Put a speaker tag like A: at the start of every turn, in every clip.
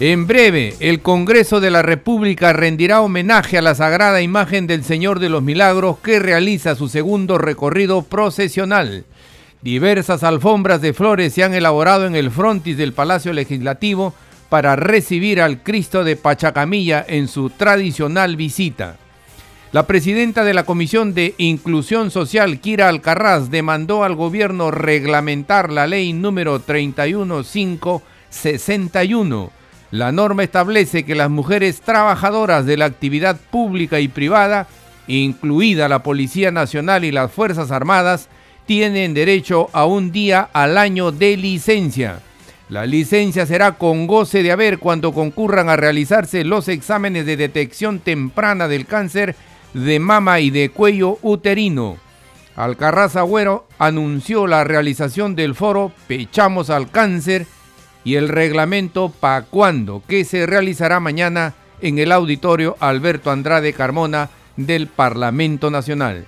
A: En breve, el Congreso de la República rendirá homenaje a la sagrada imagen del Señor de los Milagros que realiza su segundo recorrido procesional. Diversas alfombras de flores se han elaborado en el frontis del Palacio Legislativo para recibir al Cristo de Pachacamilla en su tradicional visita. La presidenta de la Comisión de Inclusión Social, Kira Alcarraz, demandó al gobierno reglamentar la ley número 31561 la norma establece que las mujeres trabajadoras de la actividad pública y privada, incluida la Policía Nacional y las Fuerzas Armadas, tienen derecho a un día al año de licencia. La licencia será con goce de haber cuando concurran a realizarse los exámenes de detección temprana del cáncer de mama y de cuello uterino. Alcarraz Agüero anunció la realización del foro Pechamos al Cáncer y el reglamento para cuándo, que se realizará mañana en el auditorio Alberto Andrade Carmona del Parlamento Nacional.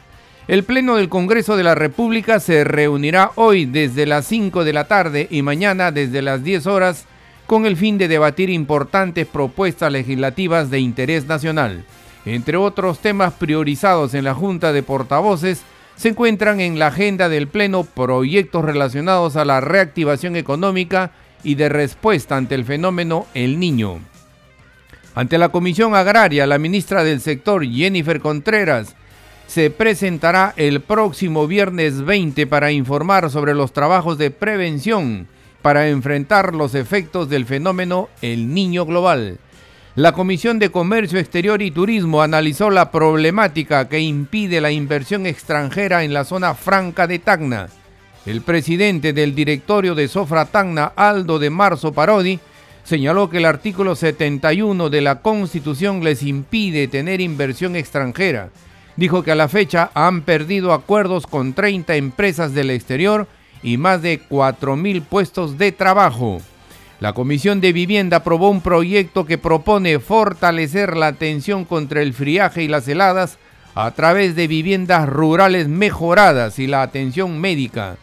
A: El Pleno del Congreso de la República se reunirá hoy desde las 5 de la tarde y mañana desde las 10 horas con el fin de debatir importantes propuestas legislativas de interés nacional. Entre otros temas priorizados en la Junta de Portavoces, se encuentran en la agenda del Pleno proyectos relacionados a la reactivación económica y de respuesta ante el fenómeno El Niño. Ante la Comisión Agraria, la ministra del sector, Jennifer Contreras, se presentará el próximo viernes 20 para informar sobre los trabajos de prevención para enfrentar los efectos del fenómeno El Niño Global. La Comisión de Comercio Exterior y Turismo analizó la problemática que impide la inversión extranjera en la zona franca de Tacna el presidente del directorio de Sofra Tacna, Aldo de Marzo Parodi, señaló que el artículo 71 de la Constitución les impide tener inversión extranjera. Dijo que a la fecha han perdido acuerdos con 30 empresas del exterior y más de 4.000 puestos de trabajo. La Comisión de Vivienda aprobó un proyecto que propone fortalecer la atención contra el friaje y las heladas a través de viviendas rurales mejoradas y la atención médica.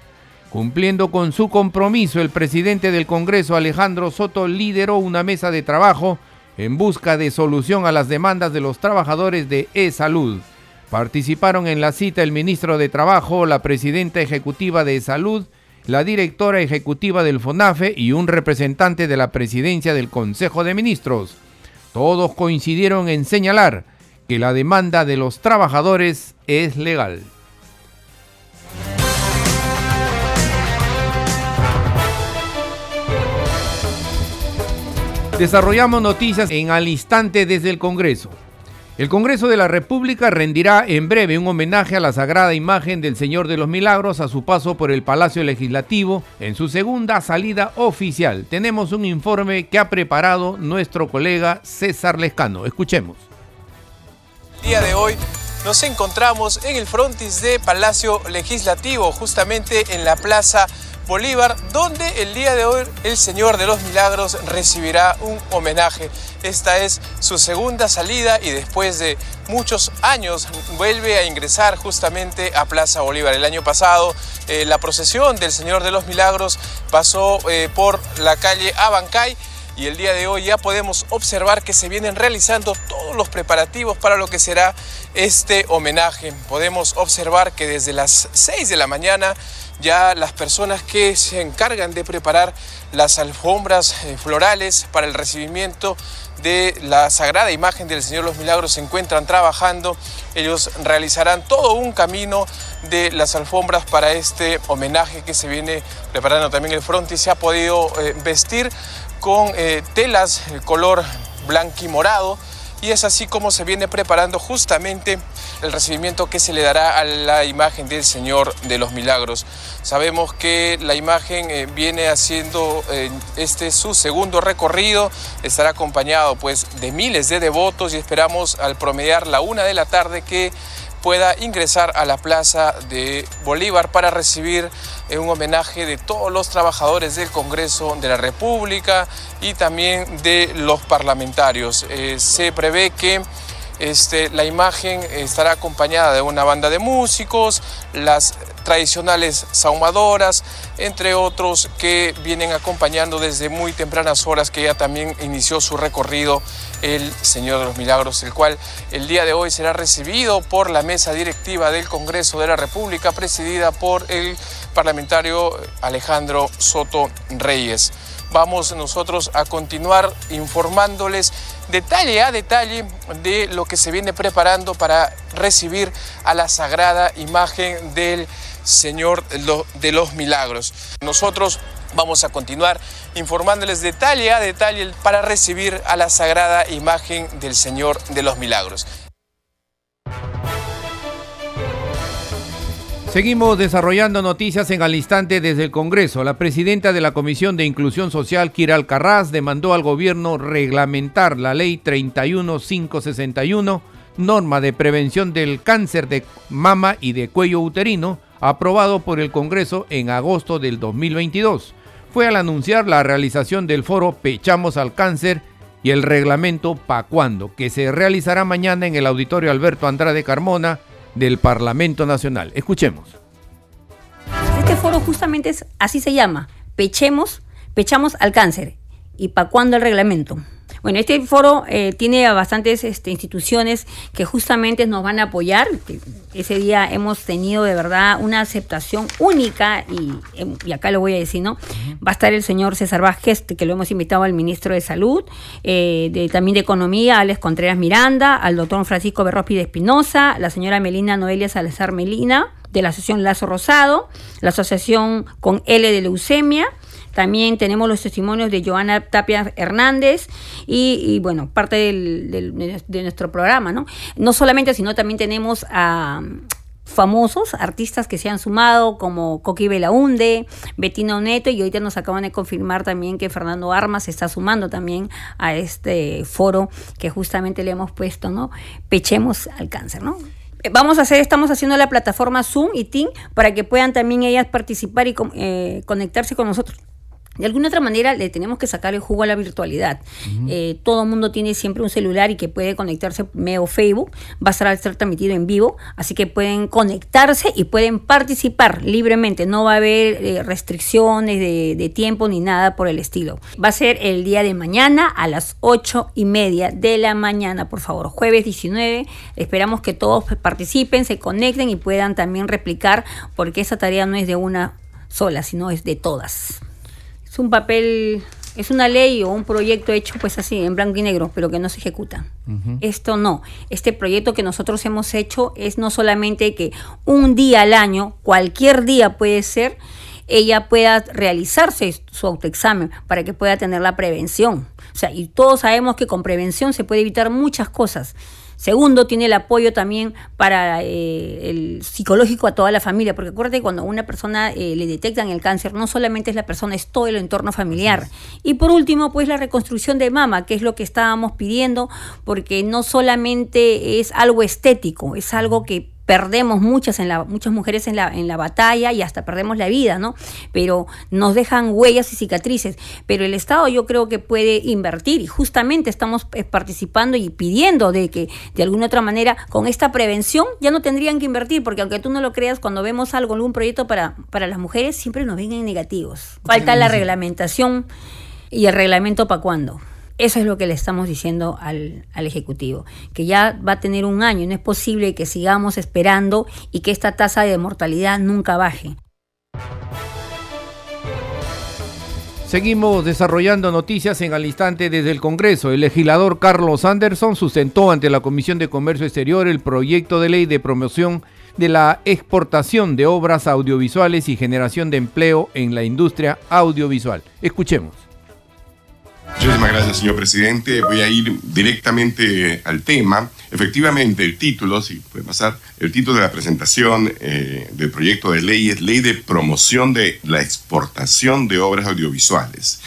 A: Cumpliendo con su compromiso, el presidente del Congreso, Alejandro Soto, lideró una mesa de trabajo en busca de solución a las demandas de los trabajadores de e-salud. Participaron en la cita el ministro de Trabajo, la presidenta ejecutiva de Salud, la directora ejecutiva del FONAFE y un representante de la presidencia del Consejo de Ministros. Todos coincidieron en señalar que la demanda de los trabajadores es legal. Desarrollamos noticias en al instante desde el Congreso. El Congreso de la República rendirá en breve un homenaje a la sagrada imagen del Señor de los Milagros a su paso por el Palacio Legislativo en su segunda salida oficial. Tenemos un informe que ha preparado nuestro colega César Lescano. Escuchemos.
B: El día de hoy nos encontramos en el frontis de Palacio Legislativo, justamente en la Plaza Bolívar, donde el día de hoy el Señor de los Milagros recibirá un homenaje. Esta es su segunda salida y después de muchos años vuelve a ingresar justamente a Plaza Bolívar. El año pasado eh, la procesión del Señor de los Milagros pasó eh, por la calle Abancay y el día de hoy ya podemos observar que se vienen realizando todos los preparativos para lo que será este homenaje. Podemos observar que desde las 6 de la mañana ya las personas que se encargan de preparar las alfombras eh, florales para el recibimiento de la sagrada imagen del Señor los Milagros se encuentran trabajando. Ellos realizarán todo un camino de las alfombras para este homenaje que se viene preparando también el frontis. Se ha podido eh, vestir con eh, telas color blanco y morado y es así como se viene preparando justamente el recibimiento que se le dará a la imagen del Señor de los Milagros. Sabemos que la imagen eh, viene haciendo eh, este su segundo recorrido, estará acompañado pues de miles de devotos y esperamos al promediar la una de la tarde que pueda ingresar a la plaza de Bolívar para recibir eh, un homenaje de todos los trabajadores del Congreso de la República y también de los parlamentarios. Eh, se prevé que este, la imagen estará acompañada de una banda de músicos, las tradicionales saumadoras, entre otros que vienen acompañando desde muy tempranas horas, que ya también inició su recorrido el Señor de los Milagros, el cual el día de hoy será recibido por la mesa directiva del Congreso de la República, presidida por el parlamentario Alejandro Soto Reyes. Vamos nosotros a continuar informándoles detalle a detalle de lo que se viene preparando para recibir a la sagrada imagen del Señor de los Milagros. Nosotros vamos a continuar informándoles detalle a detalle para recibir a la sagrada imagen del Señor de los Milagros.
A: Seguimos desarrollando noticias en al instante desde el Congreso. La presidenta de la Comisión de Inclusión Social, Kira Alcarraz, demandó al gobierno reglamentar la ley 31561, norma de prevención del cáncer de mama y de cuello uterino, aprobado por el Congreso en agosto del 2022. Fue al anunciar la realización del foro Pechamos al Cáncer y el reglamento Pa' Cuando, que se realizará mañana en el Auditorio Alberto Andrade Carmona del Parlamento Nacional. Escuchemos.
C: Este foro justamente es, así se llama, Pechemos, Pechamos al Cáncer. ¿Y para cuándo el reglamento? Bueno, este foro eh, tiene a bastantes este, instituciones que justamente nos van a apoyar. Ese día hemos tenido de verdad una aceptación única em, y, acá lo voy a decir, ¿no? Va a estar el señor César Vázquez, que lo hemos invitado al ministro de Salud, eh, de, también de Economía, Alex Contreras Miranda, al doctor Francisco Berrospi de Espinosa, la señora Melina Noelia Salazar Melina, de la Asociación Lazo Rosado, la Asociación con L de Leucemia, también tenemos los testimonios de Joana Tapia Hernández y, bueno, parte de nuestro programa, ¿no? No solamente, sino también tenemos a famosos artistas que se han sumado como Coqui Belaunde, Bettina Neto y ahorita nos acaban de confirmar también que Fernando Armas se está sumando también a este foro que justamente le hemos puesto, ¿no? Pechemos al cáncer, ¿no? Vamos a hacer, estamos haciendo la plataforma Zoom y Team para que puedan también ellas participar y eh, conectarse con nosotros de alguna otra manera le tenemos que sacar el jugo a la virtualidad. Eh, todo el mundo tiene siempre un celular y que puede conectarse medio Facebook, va a estar, estar transmitido en vivo, así que pueden conectarse y pueden participar libremente, no va a haber eh, restricciones de, de, tiempo ni nada por el estilo. Va a ser el día de mañana a las ocho y media de la mañana, por favor, jueves 19, esperamos que todos participen, se conecten y puedan también replicar, porque esa tarea no es de una sola, sino es de todas un papel, es una ley o un proyecto hecho pues así, en blanco y negro, pero que no se ejecuta. Esto no. Este proyecto que nosotros hemos hecho es no solamente que un día al año, cualquier día puede ser, ella pueda realizarse su autoexamen para que pueda tener la prevención. O sea, y todos sabemos que con prevención se puede evitar muchas cosas. Segundo, tiene el apoyo también para eh, el psicológico a toda la familia, porque acuérdate, cuando a una persona eh, le detectan el cáncer, no solamente es la persona, es todo el entorno familiar. Y por último, pues la reconstrucción de mama, que es lo que estábamos pidiendo, porque no solamente es algo estético, es algo que perdemos muchas, en la, muchas mujeres en la, en la batalla y hasta perdemos la vida, ¿no? Pero nos dejan huellas y cicatrices. Pero el Estado yo creo que puede invertir y justamente estamos eh, participando y pidiendo de que de alguna otra manera con esta prevención ya no tendrían que invertir, porque aunque tú no lo creas, cuando vemos algo, algún proyecto para, para las mujeres, siempre nos ven en negativos. Falta la reglamentación y el reglamento para cuándo. Eso es lo que le estamos diciendo al, Ejecutivo, que ya va a tener un año, no es posible que sigamos esperando y que esta tasa de mortalidad nunca baje.
A: Seguimos desarrollando noticias en al instante desde el Congreso. El legislador Carlos Anderson sustentó ante la Comisión de Comercio Exterior el proyecto de ley de promoción de la exportación de obras audiovisuales y generación de empleo en la industria audiovisual. Escuchemos.
D: Muchísimas gracias, señor presidente. Voy a ir directamente al tema. Efectivamente, el título, si puede pasar, el título de la presentación eh, del proyecto de ley es Ley de Promoción de la Exportación de Obras Audiovisuales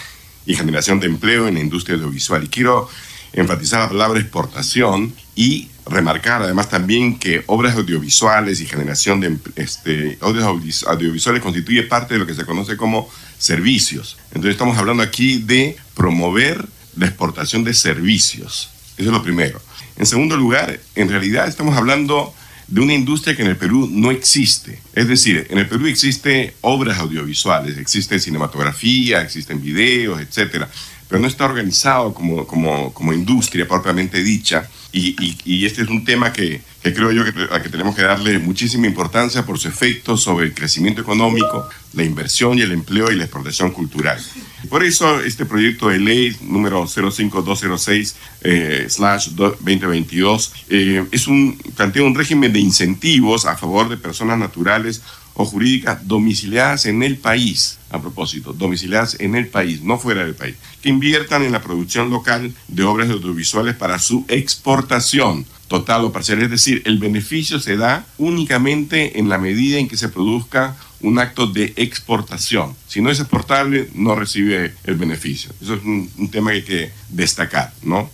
D: y Generación de Empleo en la Industria Audiovisual. Y quiero enfatizar la palabra exportación y remarcar además también que obras audiovisuales y generación de este, audiovisuales constituye parte de lo que se conoce como servicios. Entonces estamos hablando aquí de promover la exportación de servicios. Eso es lo primero. En segundo lugar, en realidad estamos hablando de una industria que en el Perú no existe. Es decir, en el Perú existen obras audiovisuales, existe cinematografía, existen videos, etcétera, pero no está organizado como, como, como industria propiamente dicha y, este es un tema que, creo yo que, que tenemos que darle muchísima importancia por su efecto sobre el crecimiento económico, la inversión y el empleo y la exportación cultural. Por eso este proyecto de ley número 05206 eh, 2022 eh, es un, plantea un régimen de incentivos a favor de personas naturales o jurídicas domiciliadas en el país, a propósito, domiciliadas en el país, no fuera del país, que inviertan en la producción local de obras audiovisuales para su exportación total o parcial. Es decir, el beneficio se da únicamente en la medida en que se produzca un acto de exportación. Si no es exportable, no recibe el beneficio. Eso es un, tema que hay que destacar, ¿no?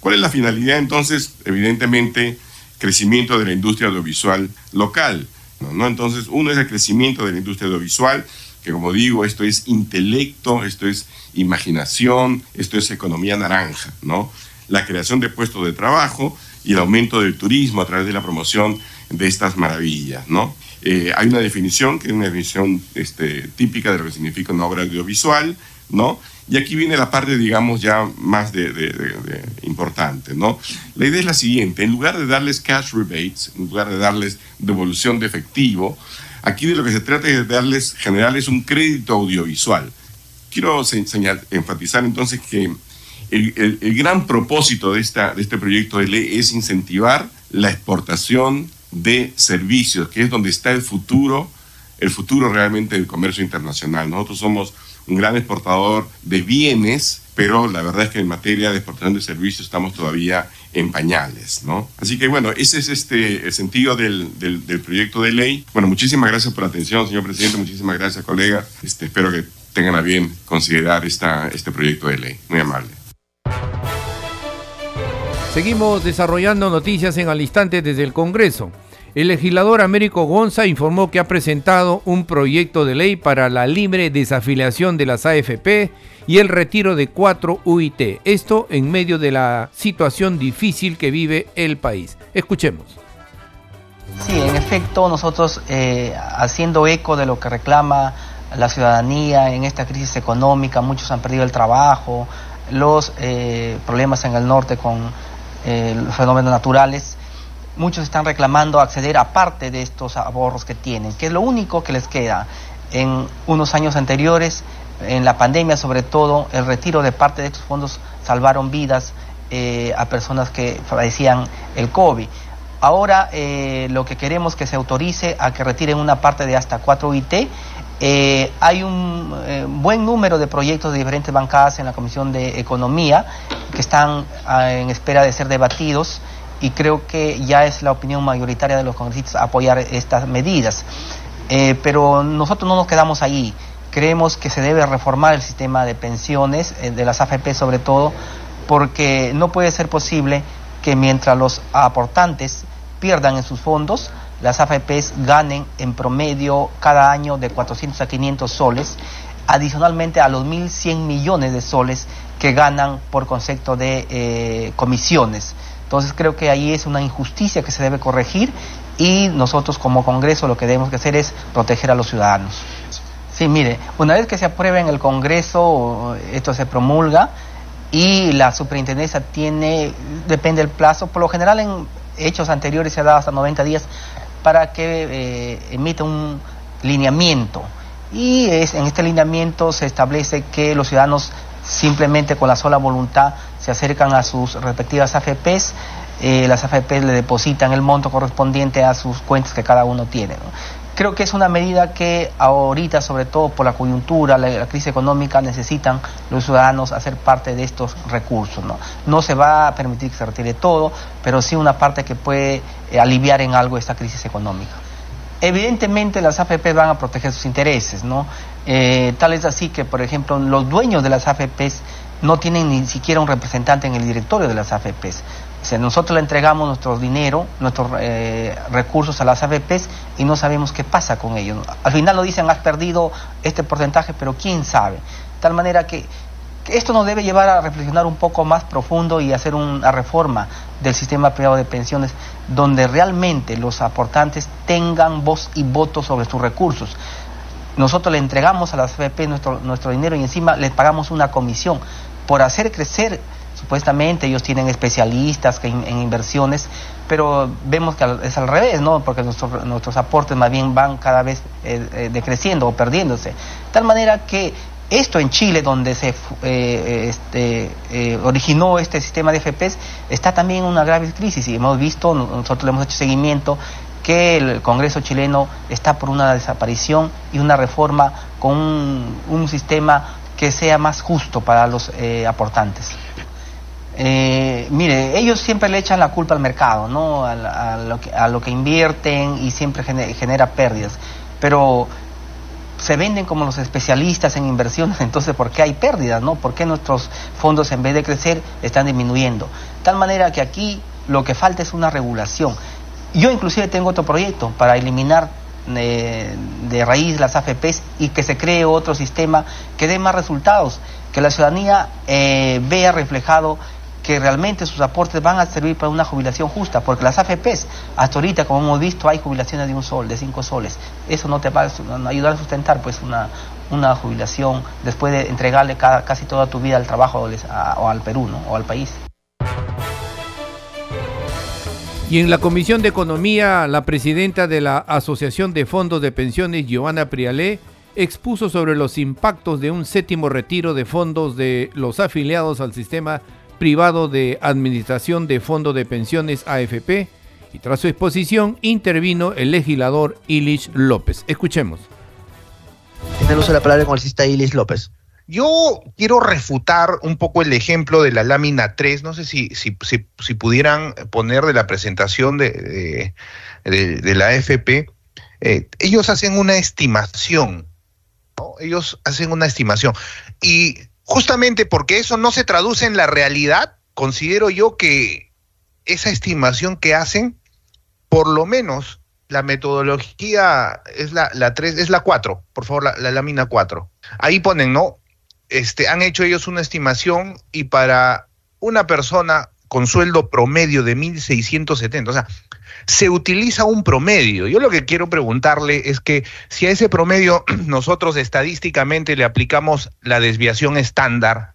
D: ¿Cuál es la finalidad entonces? Evidentemente, crecimiento de la industria audiovisual local ¿no? Entonces, uno es el crecimiento de la industria audiovisual, que como digo, esto es intelecto, esto es imaginación, esto es economía naranja, ¿no? La creación de puestos de trabajo y el aumento del turismo a través de la promoción de estas maravillas, ¿no? Eh, hay una definición que es una definición este, típica de lo que significa una obra audiovisual, ¿no? Y aquí viene la parte, digamos, ya más de, importante, ¿no? La idea es la siguiente, en lugar de darles cash rebates, en lugar de darles devolución de efectivo, aquí de lo que se trata es de darles, generarles un crédito audiovisual. Quiero enfatizar entonces que el, el, gran propósito de, esta, de este proyecto de ley es incentivar la exportación de servicios, que es donde está el futuro, el futuro realmente del comercio internacional. Nosotros somos un gran exportador de bienes, pero la verdad es que en materia de exportación de servicios estamos todavía en pañales, ¿no? Así que bueno, ese es este, el sentido del, del, proyecto de ley. Bueno, muchísimas gracias por la atención, señor presidente, muchísimas gracias, colega. Este, espero que tengan a bien considerar esta, este proyecto de ley. Muy amable.
A: Seguimos desarrollando noticias en al instante desde el Congreso. El legislador Américo Gonza informó que ha presentado un proyecto de ley para la libre desafiliación de las AFP y el retiro de cuatro UIT. Esto en medio de la situación difícil que vive el país. Escuchemos.
E: Sí, en efecto, nosotros eh, haciendo eco de lo que reclama la ciudadanía en esta crisis económica, muchos han perdido el trabajo, los eh, problemas en el norte con eh, los fenómenos naturales, muchos están reclamando acceder a parte de estos ahorros que tienen, que es lo único que les queda. En unos años anteriores, en la pandemia sobre todo, el retiro de parte de estos fondos salvaron vidas eh, a personas que padecían el COVID. Ahora eh, lo que queremos que se autorice a que retiren una parte de hasta 4 IT. Eh, hay un buen número de proyectos de diferentes bancadas en la Comisión de Economía que están ah, en espera de ser debatidos y creo que ya es la opinión mayoritaria de los congresistas apoyar estas medidas. Eh, pero nosotros no nos quedamos ahí. Creemos que se debe reformar el sistema de pensiones, eh, de las AFP sobre todo, porque no puede ser posible que mientras los aportantes pierdan en sus fondos, las AFPs ganen en promedio cada año de 400 a 500 soles, adicionalmente a los 1.100 millones de soles que ganan por concepto de eh, comisiones. Entonces creo que ahí es una injusticia que se debe corregir y nosotros como Congreso lo que debemos hacer es proteger a los ciudadanos. Sí, mire, una vez que se apruebe en el Congreso, esto se promulga y la superintendencia tiene, depende del plazo, por lo general en hechos anteriores se ha dado hasta 90 días para que eh, emita un lineamiento. Y es, en este lineamiento se establece que los ciudadanos simplemente con la sola voluntad se acercan a sus respectivas AFPs, eh, las AFPs le depositan el monto correspondiente a sus cuentas que cada uno tiene. Creo que es una medida que ahorita, sobre todo por la coyuntura, la, crisis económica, necesitan los ciudadanos hacer parte de estos recursos. ¿no? no se va a permitir que se retire todo, pero sí una parte que puede eh, aliviar en algo esta crisis económica. Evidentemente las AFPs van a proteger sus intereses, ¿no? Eh, tal es así que, por ejemplo, los dueños de las AFPs no tienen ni siquiera un representante en el directorio de las AFPs, nosotros le entregamos nuestro dinero, nuestros eh, recursos a las AFPs y no sabemos qué pasa con ellos. Al final lo dicen, has perdido este porcentaje, pero quién sabe. De tal manera que, esto nos debe llevar a reflexionar un poco más profundo y hacer una reforma del sistema privado de pensiones, donde realmente los aportantes tengan voz y voto sobre sus recursos. Nosotros le entregamos a las AFP nuestro, nuestro dinero y encima les pagamos una comisión por hacer crecer Supuestamente ellos tienen especialistas en, inversiones, pero vemos que es al revés, ¿no? Porque nuestros, aportes más bien van cada vez eh, eh, decreciendo o perdiéndose. De tal manera que esto en Chile, donde se eh, este, originó este sistema de FPS, está también en una grave crisis y hemos visto, nosotros le hemos hecho seguimiento, que el Congreso chileno está por una desaparición y una reforma con un, sistema que sea más justo para los aportantes. Eh, mire, ellos siempre le echan la culpa al mercado, ¿no? A, lo, que, a lo, que, invierten y siempre genera, pérdidas. Pero se venden como los especialistas en inversiones, entonces ¿por qué hay pérdidas, no? ¿Por qué nuestros fondos en vez de crecer están disminuyendo? Tal manera que aquí lo que falta es una regulación. Yo inclusive tengo otro proyecto para eliminar eh, de raíz las AFPs y que se cree otro sistema que dé más resultados, que la ciudadanía eh, vea reflejado que realmente sus aportes van a servir para una jubilación justa, porque las AFPs, hasta ahorita, como hemos visto, hay jubilaciones de un sol, de cinco soles. Eso no te va a ayudar a sustentar pues una, una jubilación después de entregarle casi toda tu vida al trabajo o al Perú ¿no? o al país.
A: Y en la Comisión de Economía, la presidenta de la Asociación de Fondos de Pensiones, Giovanna Prialé, expuso sobre los impactos de un séptimo retiro de fondos de los afiliados al sistema privado de Administración de Fondo de Pensiones AFP y tras su exposición intervino el legislador Ilich López. Escuchemos.
F: Tiene uso la palabra el congresista Ilich López.
G: Yo quiero refutar un poco el ejemplo de la lámina 3, no sé si, si, pudieran poner de la presentación de, de, la AFP. Eh, ellos hacen una estimación, ellos hacen una estimación. Y justamente porque eso no se traduce en la realidad, considero yo que esa estimación que hacen, por lo menos la metodología es la, la 3, es la 4, por favor, la, lámina 4. Ahí ponen, ¿no? Este, han hecho ellos una estimación y para una persona con sueldo promedio de 1.670, o sea, se utiliza un promedio. Yo lo que quiero preguntarle es que si a ese promedio nosotros estadísticamente le aplicamos la desviación estándar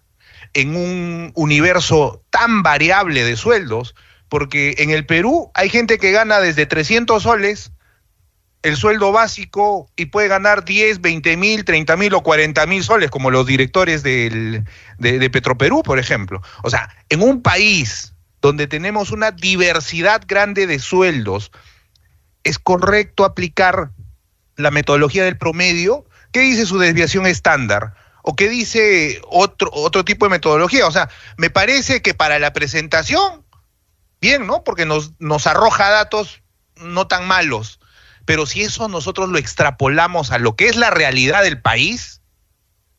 G: en un universo tan variable de sueldos, porque en el Perú hay gente que gana desde 300 soles el sueldo básico y puede ganar 10, 20 mil, 30 mil o 40 mil soles, como los directores de, de Petroperú, por ejemplo. O sea, en un país donde tenemos una diversidad grande de sueldos, es correcto aplicar la metodología del promedio. ¿Qué dice su desviación estándar? ¿O qué dice otro, otro tipo de metodología? O sea, me parece que para la presentación, bien, ¿no? Porque nos, nos arroja datos no tan malos. Pero si eso nosotros lo extrapolamos a lo que es la realidad del país,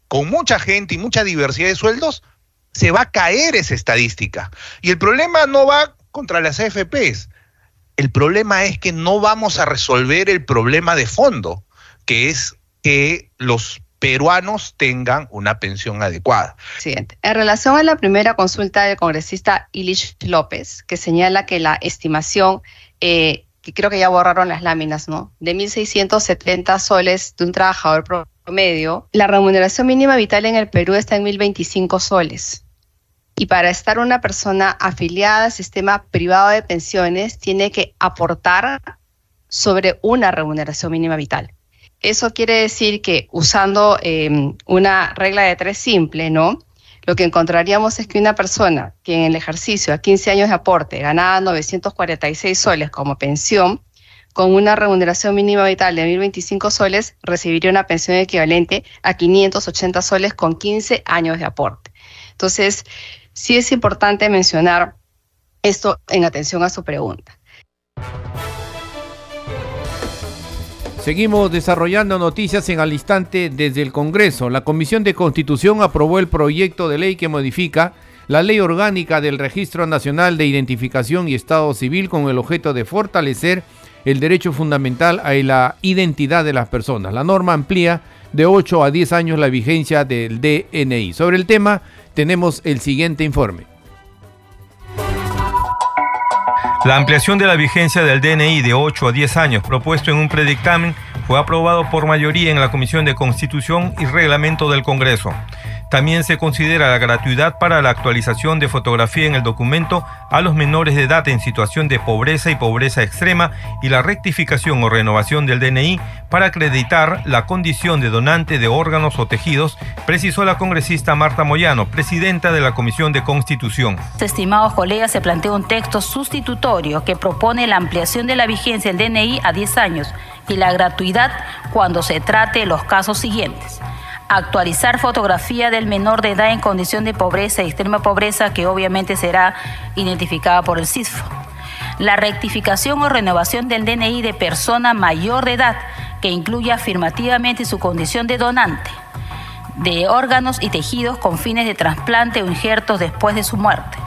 G: con mucha gente y mucha diversidad de sueldos, se va a caer esa estadística. Y el problema no va contra las AFPs. El problema es que no vamos a resolver el problema de fondo, que es que los peruanos tengan una pensión adecuada.
H: Siguiente. En relación a la primera consulta del congresista Ilich López, que señala que la estimación, eh, que creo que ya borraron las láminas, ¿no? De 1.670 soles de un trabajador promedio, la remuneración mínima vital en el Perú está en 1.025 soles. Y para estar una persona afiliada al sistema privado de pensiones, tiene que aportar sobre una remuneración mínima vital. Eso quiere decir que usando em, una regla de tres simple, ¿no? Lo que encontraríamos es que una persona que en el ejercicio a 15 años de aporte ganaba 946 soles como pensión, con una remuneración mínima vital de 1.025 soles, recibiría una pensión equivalente a 580 soles con 15 años de aporte. Entonces, sí es importante mencionar esto en atención a su pregunta.
A: Seguimos desarrollando noticias en al instante desde el Congreso. La Comisión de Constitución aprobó el proyecto de ley que modifica la Ley Orgánica del Registro Nacional de Identificación y Estado Civil con el objeto de fortalecer el derecho fundamental a la identidad de las personas. La norma amplía de 8 a 10 años la vigencia del DNI. Sobre el tema tenemos el siguiente informe.
I: La ampliación de la vigencia del DNI de 8 a 10 años propuesto en un predictamen fue aprobado por mayoría en la Comisión de Constitución y Reglamento del Congreso. También se considera la gratuidad para la actualización de fotografía en el documento a los menores de edad en situación de pobreza y pobreza extrema y la rectificación o renovación del DNI para acreditar la condición de donante de órganos o tejidos, precisó la congresista Marta Moyano, presidenta de la Comisión de Constitución.
J: Estimados colegas, se plantea un texto sustitutorio que propone la ampliación de la vigencia del DNI a 10 años y la gratuidad cuando se trate los casos siguientes actualizar fotografía del menor de edad en condición de pobreza y extrema pobreza que obviamente será identificada por el CISFO. La rectificación o renovación del DNI de persona mayor de edad que incluya afirmativamente su condición de donante de órganos y tejidos con fines de trasplante o injertos después de su muerte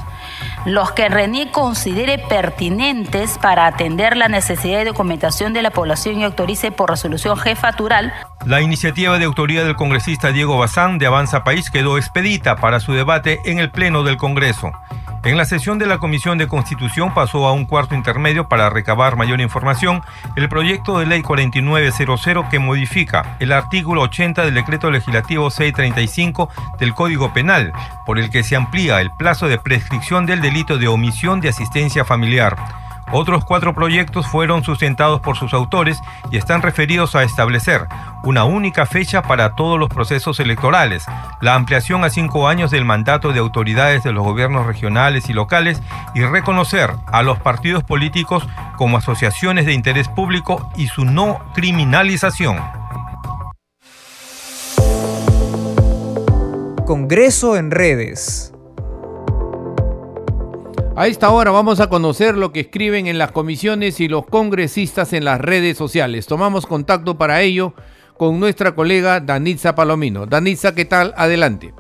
J: los que René considere pertinentes para atender la necesidad de documentación de la población y autorice por resolución jefatural.
I: La iniciativa de autoría del congresista Diego Bazán de Avanza País quedó expedita para su debate en el Pleno del Congreso. En la sesión de la Comisión de Constitución pasó a un cuarto intermedio para recabar mayor información el proyecto de ley 4900 que modifica el artículo 80 del decreto legislativo 635 del Código Penal, por el que se amplía el plazo de prescripción del delito de omisión de asistencia familiar. Otros cuatro proyectos fueron sustentados por sus autores y están referidos a establecer una única fecha para todos los procesos electorales, la ampliación a cinco años del mandato de autoridades de los gobiernos regionales y locales y reconocer a los partidos políticos como asociaciones de interés público y su no criminalización.
K: Congreso en redes.
A: A esta hora vamos a conocer lo que escriben en las comisiones y los congresistas en las redes sociales. Tomamos contacto para ello con nuestra colega Danitza Palomino. Danitza, ¿qué tal? Adelante.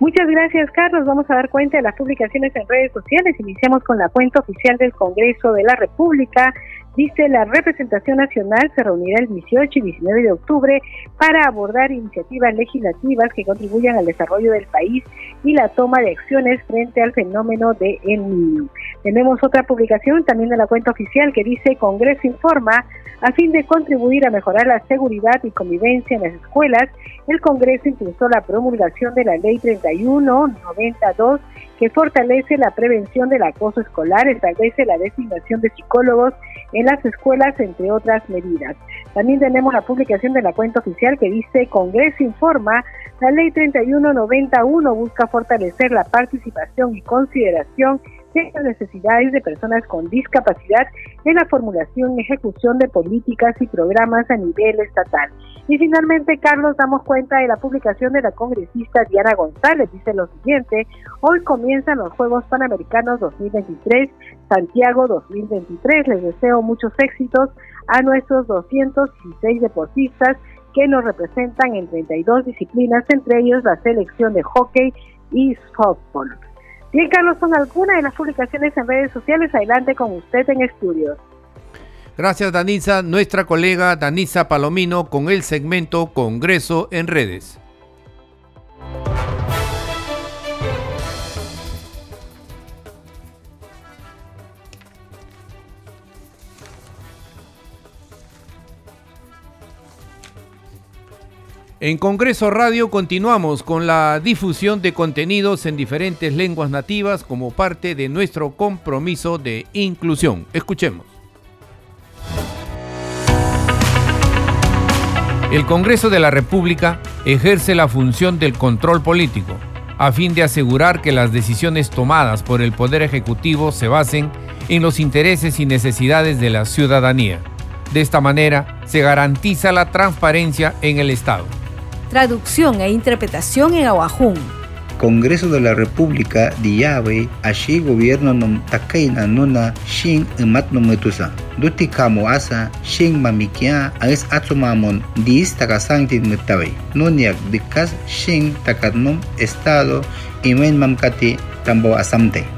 L: Muchas gracias, Carlos. Vamos a dar cuenta de las publicaciones en redes sociales. Iniciamos con la cuenta oficial del Congreso de la República, Dice, la representación nacional se reunirá el 18 y 19 de octubre para abordar iniciativas legislativas que contribuyan al desarrollo del país y la toma de acciones frente al fenómeno de El Niño. Tenemos otra publicación también de la cuenta oficial que dice, Congreso informa, a fin de contribuir a mejorar la seguridad y convivencia en las escuelas, el Congreso impulsó la promulgación de la Ley 3192 que fortalece la prevención del acoso escolar, establece la designación de psicólogos en las escuelas, entre otras medidas. También tenemos la publicación de la cuenta oficial que dice Congreso informa, la ley 3191 busca fortalecer la participación y consideración de las necesidades de personas con discapacidad en la formulación y ejecución de políticas y programas a nivel estatal. Y finalmente, Carlos, damos cuenta de la publicación de la congresista Diana González. Dice lo siguiente, hoy comienzan los Juegos Panamericanos 2023, Santiago 2023. Les deseo muchos éxitos a nuestros 216 deportistas que nos representan en 32 disciplinas, entre ellos la selección de hockey y softball. Bien, Carlos, son algunas de las publicaciones en redes sociales. Adelante con usted en estudios.
A: Gracias, Danisa. Nuestra colega Danisa Palomino con el segmento Congreso en redes. En Congreso Radio continuamos con la difusión de contenidos en diferentes lenguas nativas como parte de nuestro compromiso de inclusión. Escuchemos. El Congreso de la República ejerce la función del control político a fin de asegurar que las decisiones tomadas por el Poder Ejecutivo se basen en los intereses y necesidades de la ciudadanía. De esta manera se garantiza la transparencia en el Estado.
M: Traducción e interpretación en Aguajún.
N: Congreso de la República Diabe, allí gobierno nom takaina nuna shin emat metusa. duti kamo asa shing mamikia agis atsumamon dis takasangtit mutawi nuniak dikas shing takatnum estado imen mamkati tambo asamte.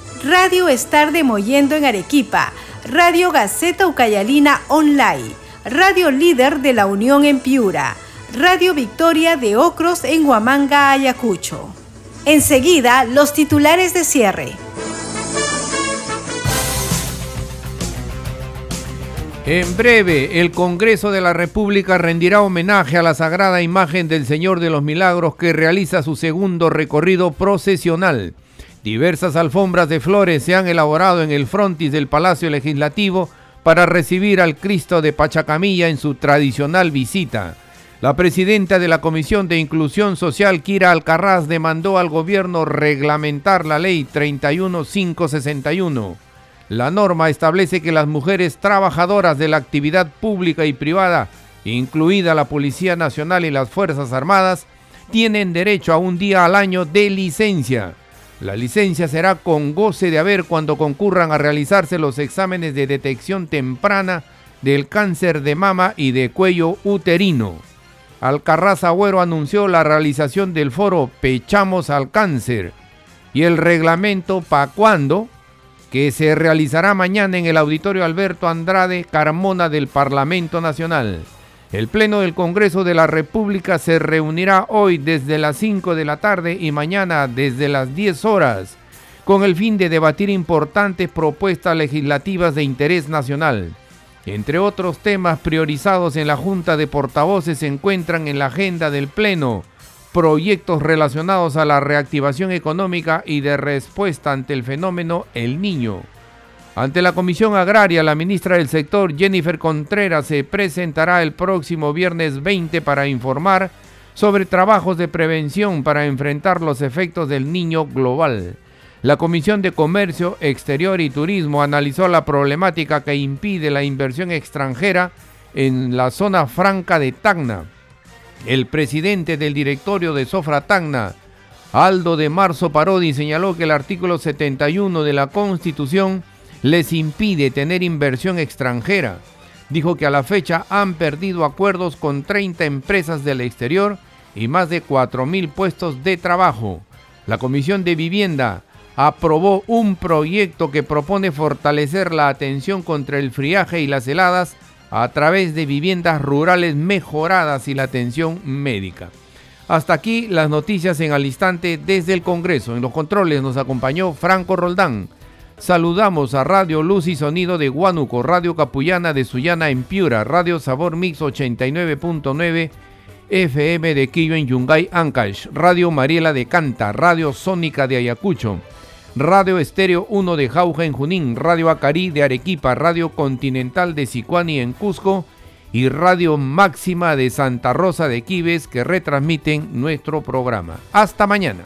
M: Radio Estar de Moyendo en Arequipa, Radio Gaceta Ucayalina Online, Radio Líder de la Unión en Piura, Radio Victoria de Ocros en Huamanga, Ayacucho. Enseguida, los titulares de cierre.
A: En breve, el Congreso de la República rendirá homenaje a la sagrada imagen del Señor de los Milagros que realiza su segundo recorrido procesional. Diversas alfombras de flores se han elaborado en el frontis del Palacio Legislativo para recibir al Cristo de Pachacamilla en su tradicional visita. La presidenta de la Comisión de Inclusión Social, Kira Alcarraz, demandó al gobierno reglamentar la ley 31561. La norma establece que las mujeres trabajadoras de la actividad pública y privada, incluida la Policía Nacional y las Fuerzas Armadas, tienen derecho a un día al año de licencia. La licencia será con goce de haber cuando concurran a realizarse los exámenes de detección temprana del cáncer de mama y de cuello uterino. Alcarraz Agüero anunció la realización del foro Pechamos al Cáncer y el reglamento Pa' cuándo, que se realizará mañana en el Auditorio Alberto Andrade Carmona del Parlamento Nacional. El Pleno del Congreso de la República se reunirá hoy desde las 5 de la tarde y mañana desde las 10 horas, con el fin de debatir importantes propuestas legislativas de interés nacional. Entre otros temas priorizados en la Junta de Portavoces se encuentran en la agenda del Pleno proyectos relacionados a la reactivación económica y de respuesta ante el fenómeno El Niño. Ante la Comisión Agraria, la ministra del sector, Jennifer Contreras, se presentará el próximo viernes 20 para informar sobre trabajos de prevención para enfrentar los efectos del niño global. La Comisión de Comercio Exterior y Turismo analizó la problemática que impide la inversión extranjera en la zona franca de Tacna. El presidente del directorio de Sofra Tacna, Aldo de Marzo Parodi, señaló que el artículo 71 de la Constitución les impide tener inversión extranjera. Dijo que a la fecha han perdido acuerdos con 30 empresas del exterior y más de 4.000 puestos de trabajo. La Comisión de Vivienda aprobó un proyecto que propone fortalecer la atención contra el friaje y las heladas a través de viviendas rurales mejoradas y la atención médica. Hasta aquí las noticias en al instante desde el Congreso. En los controles nos acompañó Franco Roldán. Saludamos a Radio Luz y Sonido de Huánuco, Radio Capullana de Sullana en Piura, Radio Sabor Mix 89.9 FM de Quillo en Yungay, Ancash, Radio Mariela de Canta, Radio Sónica de Ayacucho, Radio Estéreo 1 de Jauja en Junín, Radio Acarí de Arequipa, Radio Continental de Sicuani en Cusco y Radio Máxima de Santa Rosa de Quives que retransmiten nuestro programa. Hasta mañana.